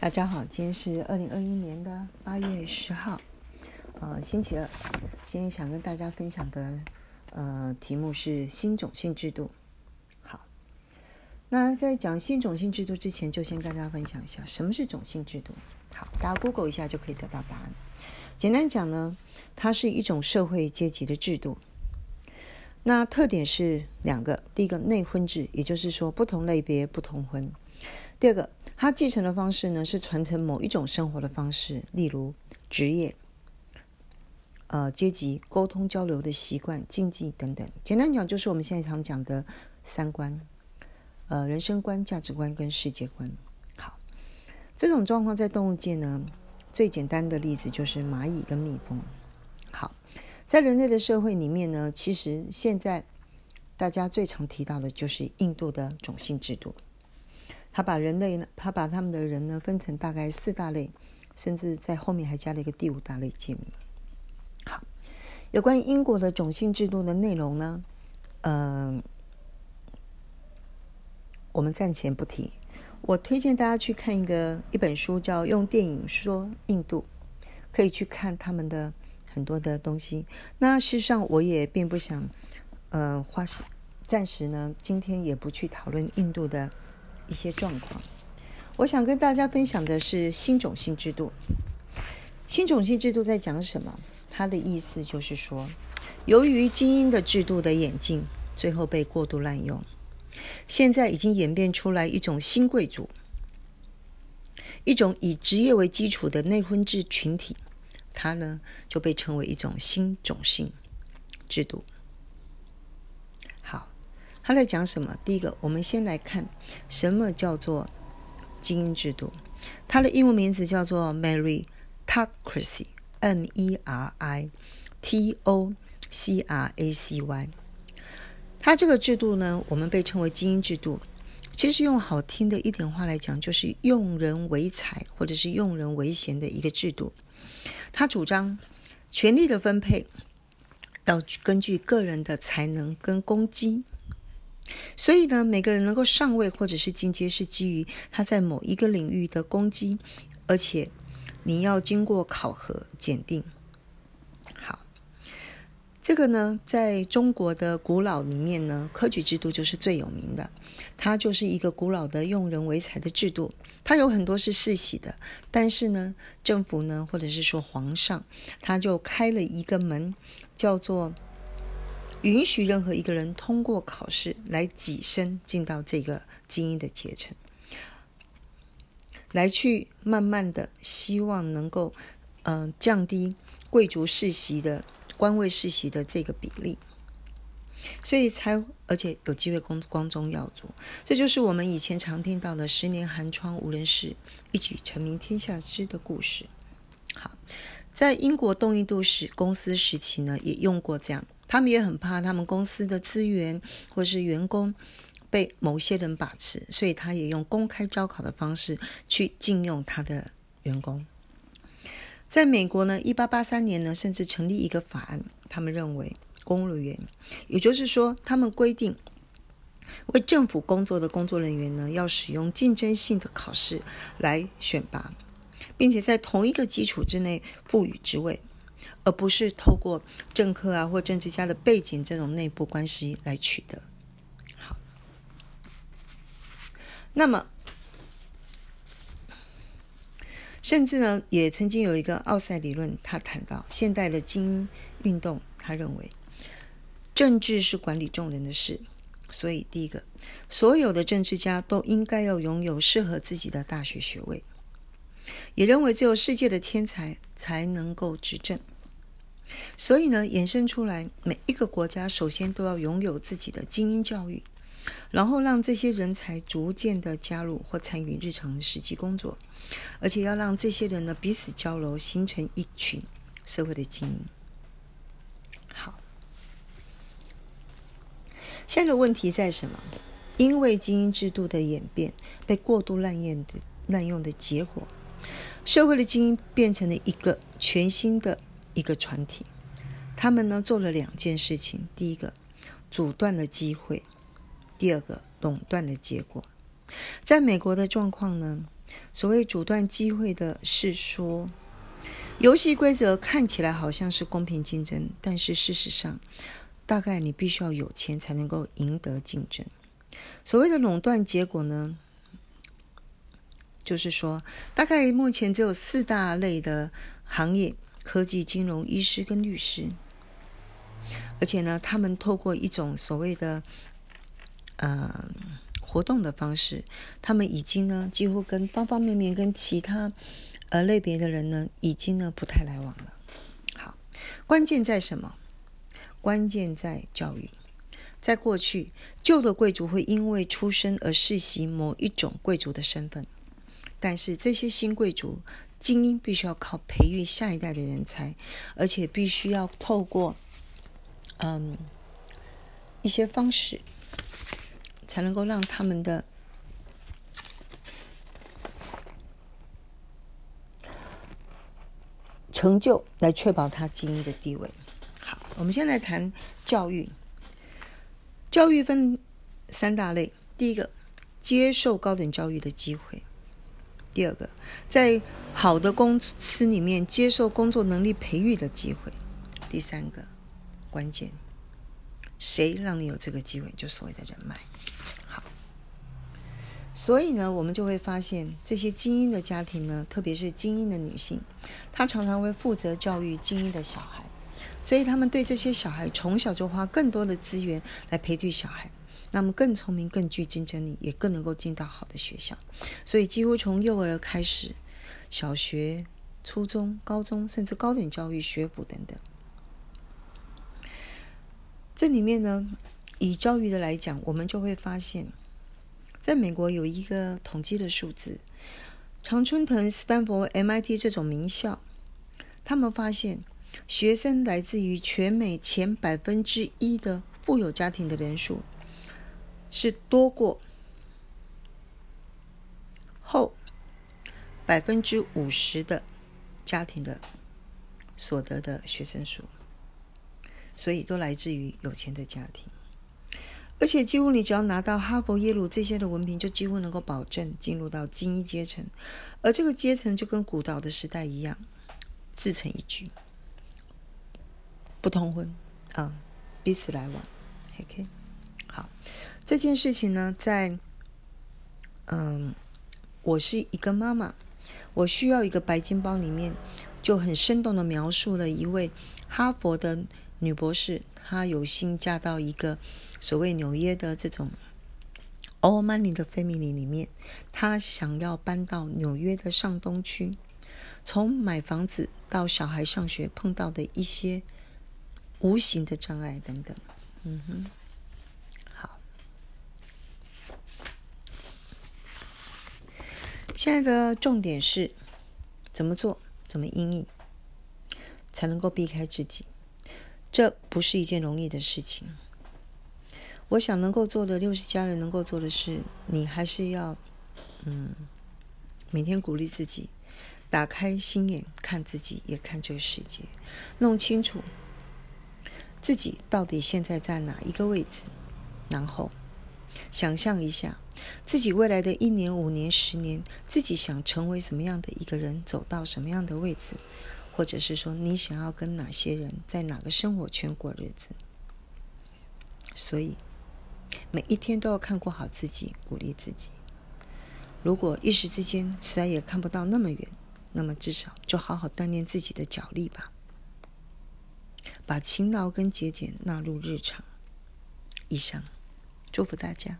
大家好，今天是二零二一年的八月十号，呃，星期二。今天想跟大家分享的呃题目是新种姓制度。好，那在讲新种姓制度之前，就先跟大家分享一下什么是种姓制度。好，大家 Google 一下就可以得到答案。简单讲呢，它是一种社会阶级的制度。那特点是两个，第一个内婚制，也就是说不同类别不同婚；第二个。它继承的方式呢，是传承某一种生活的方式，例如职业、呃阶级、沟通交流的习惯、禁忌等等。简单讲，就是我们现在常讲的三观，呃，人生观、价值观跟世界观。好，这种状况在动物界呢，最简单的例子就是蚂蚁跟蜜蜂。好，在人类的社会里面呢，其实现在大家最常提到的就是印度的种姓制度。他把人类呢，他把他们的人呢分成大概四大类，甚至在后面还加了一个第五大类界名。好，有关于英国的种姓制度的内容呢，嗯，我们暂且不提。我推荐大家去看一个一本书，叫《用电影说印度》，可以去看他们的很多的东西。那事实上，我也并不想，嗯，花时暂时呢，今天也不去讨论印度的。一些状况，我想跟大家分享的是新种姓制度。新种姓制度在讲什么？它的意思就是说，由于精英的制度的演进，最后被过度滥用，现在已经演变出来一种新贵族，一种以职业为基础的内婚制群体，它呢就被称为一种新种姓制度。他在讲什么？第一个，我们先来看什么叫做精英制度。它的英文名字叫做 meritocracy，M-E-R-I-T-O-C-R-A-C-Y。它这个制度呢，我们被称为精英制度。其实用好听的一点话来讲，就是用人为才或者是用人为贤的一个制度。他主张权力的分配要根据个人的才能跟攻击。所以呢，每个人能够上位或者是进阶，是基于他在某一个领域的攻击，而且你要经过考核检定。好，这个呢，在中国的古老里面呢，科举制度就是最有名的，它就是一个古老的用人为才的制度。它有很多是世袭的，但是呢，政府呢，或者是说皇上，他就开了一个门，叫做。允许任何一个人通过考试来跻身进到这个精英的阶层，来去慢慢的希望能够，嗯，降低贵族世袭的官位世袭的这个比例，所以才而且有机会光光宗耀祖，这就是我们以前常听到的“十年寒窗无人识，一举成名天下知”的故事。好，在英国东印度时公司时期呢，也用过这样。他们也很怕他们公司的资源或是员工被某些人把持，所以他也用公开招考的方式去禁用他的员工。在美国呢，一八八三年呢，甚至成立一个法案，他们认为公务员，也就是说，他们规定为政府工作的工作人员呢，要使用竞争性的考试来选拔，并且在同一个基础之内赋予职位。而不是透过政客啊或政治家的背景这种内部关系来取得。好，那么甚至呢，也曾经有一个奥赛理论，他谈到现代的精英运动，他认为政治是管理众人的事，所以第一个，所有的政治家都应该要拥有适合自己的大学学位，也认为只有世界的天才才能够执政。所以呢，衍生出来，每一个国家首先都要拥有自己的精英教育，然后让这些人才逐渐的加入或参与日常实际工作，而且要让这些人呢彼此交流，形成一群社会的精英。好，现在的问题在什么？因为精英制度的演变被过度滥用的滥用的结果，社会的精英变成了一个全新的。一个团体，他们呢做了两件事情：第一个，阻断了机会；第二个，垄断了结果。在美国的状况呢，所谓阻断机会的是说，游戏规则看起来好像是公平竞争，但是事实上，大概你必须要有钱才能够赢得竞争。所谓的垄断结果呢，就是说，大概目前只有四大类的行业：科技、金融、医师跟律师。而且呢，他们透过一种所谓的呃活动的方式，他们已经呢几乎跟方方面面跟其他呃类别的人呢，已经呢不太来往了。好，关键在什么？关键在教育。在过去，旧的贵族会因为出身而世袭某一种贵族的身份，但是这些新贵族精英必须要靠培育下一代的人才，而且必须要透过。嗯，一些方式才能够让他们的成就来确保他精英的地位。好，我们先来谈教育。教育分三大类：第一个，接受高等教育的机会；第二个，在好的公司里面接受工作能力培育的机会；第三个。关键，谁让你有这个机会？就所谓的人脉。好，所以呢，我们就会发现这些精英的家庭呢，特别是精英的女性，她常常会负责教育精英的小孩，所以他们对这些小孩从小就花更多的资源来培育小孩，那么更聪明、更具竞争力，也更能够进到好的学校。所以几乎从幼儿开始，小学、初中、高中，甚至高等教育、学府等等。这里面呢，以教育的来讲，我们就会发现，在美国有一个统计的数字，常春藤、斯坦福、MIT 这种名校，他们发现学生来自于全美前百分之一的富有家庭的人数，是多过后百分之五十的家庭的所得的学生数。所以都来自于有钱的家庭，而且几乎你只要拿到哈佛、耶鲁这些的文凭，就几乎能够保证进入到精英阶层。而这个阶层就跟古老的时代一样，自成一局，不通婚啊，彼此来往。OK，好，这件事情呢，在嗯，我是一个妈妈，我需要一个白金包里面，就很生动的描述了一位哈佛的。女博士，她有幸嫁到一个所谓纽约的这种 all money 的 family 里面。她想要搬到纽约的上东区，从买房子到小孩上学碰到的一些无形的障碍等等。嗯哼，现在的重点是怎么做，怎么应应，才能够避开自己。这不是一件容易的事情。我想能够做的，六十家人能够做的是，你还是要，嗯，每天鼓励自己，打开心眼看自己，也看这个世界，弄清楚自己到底现在在哪一个位置，然后想象一下自己未来的一年、五年、十年，自己想成为什么样的一个人，走到什么样的位置。或者是说，你想要跟哪些人在哪个生活圈过日子？所以每一天都要看过好自己，鼓励自己。如果一时之间实在也看不到那么远，那么至少就好好锻炼自己的脚力吧，把勤劳跟节俭纳入日常。以上，祝福大家。